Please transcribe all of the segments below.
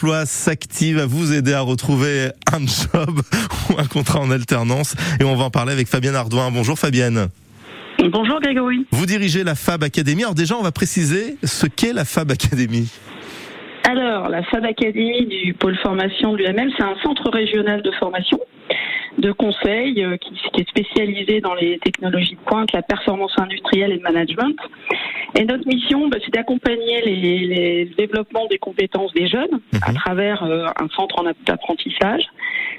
Emploi s'active à vous aider à retrouver un job ou un contrat en alternance. Et on va en parler avec Fabienne Ardouin. Bonjour Fabienne. Bonjour Grégory. Vous dirigez la Fab Academy. Alors déjà, on va préciser ce qu'est la Fab Academy. Alors, la Fab Academy du pôle formation de l'UML, c'est un centre régional de formation de conseil euh, qui, est spécialisé dans les technologies de pointe, la performance industrielle et le management. Et notre mission, bah, c'est d'accompagner les, les, le développement des compétences des jeunes à mhm. travers euh, un centre d'apprentissage,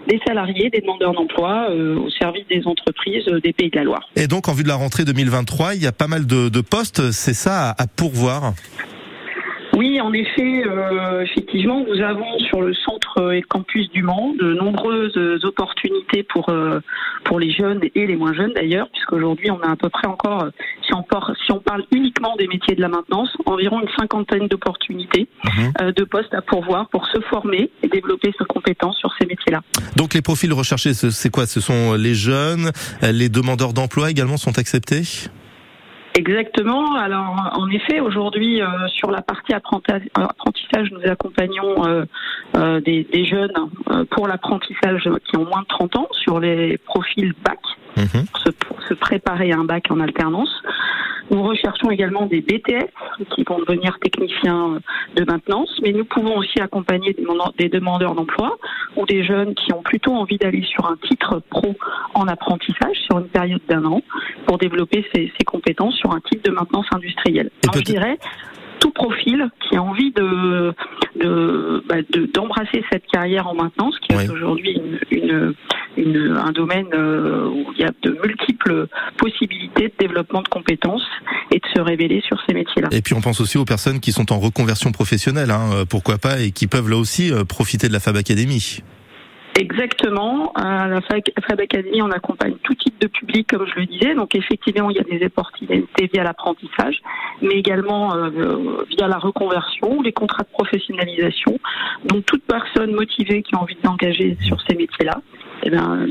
des salariés, des demandeurs d'emploi euh, au service des entreprises des Pays de la Loire. Et donc, en vue de la rentrée 2023, il y a pas mal de, de postes, c'est ça à pourvoir? Oui, en effet, euh, effectivement, nous avons sur le centre et campus du Mans de nombreuses opportunités pour euh, pour les jeunes et les moins jeunes d'ailleurs, puisqu'aujourd'hui on a à peu près encore, si on, parle, si on parle uniquement des métiers de la maintenance, environ une cinquantaine d'opportunités mhm. euh, de postes à pourvoir pour se former et développer ses compétences sur ces métiers-là. Donc les profils recherchés, c'est quoi? Ce sont les jeunes, les demandeurs d'emploi également sont acceptés? Exactement. Alors, en effet, aujourd'hui, euh, sur la partie apprentissage, nous accompagnons euh, euh, des, jeunes pour l'apprentissage qui ont moins de 30 ans sur les profils bac, mhm. pour se préparer à un bac en alternance. Nous recherchons également des BTS qui vont devenir techniciens de maintenance, mais nous pouvons aussi accompagner des demandeurs d'emploi ou des jeunes qui ont plutôt envie d'aller sur un titre pro en apprentissage sur une période d'un an pour développer ses, compétences sur un type de maintenance industrielle. je dirais tout profil qui a envie de bah, d'embrasser cette carrière en maintenance, qui est aujourd'hui une, un domaine euh, où il y a de multiples possibilités de développement de compétences et de se révéler sur ces métiers-là. Et puis on pense aussi aux personnes qui sont en reconversion professionnelle, hein, euh, pourquoi pas, et qui peuvent là aussi euh, profiter de la Fab Academy. Exactement. À la Fab Academy, on accompagne tout type de public, comme je le disais. Donc effectivement, il y a des opportunités via l'apprentissage, mais également via la reconversion ou les contrats de professionnalisation. Donc toute personne motivée qui a envie de s'engager sur ces métiers-là, eh bien,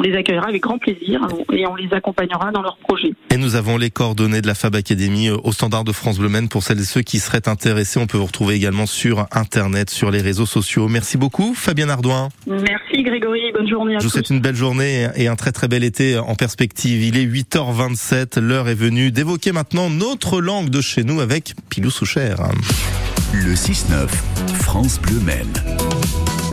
on les accueillera avec grand plaisir et on les accompagnera dans leurs projets. Et nous avons les coordonnées de la Fab Academy euh, au standard de France Bleu pour celles et ceux qui seraient intéressés. On peut vous retrouver également sur Internet, sur les réseaux sociaux. Merci beaucoup, Fabien Ardouin. Merci Grégory, bonne journée à Je vous souhaite une belle journée et un très très bel été en perspective. Il est 8h27, l'heure est venue d'évoquer maintenant notre langue de chez nous avec Pilou Souchère. Le 6-9, France Bleu Maine.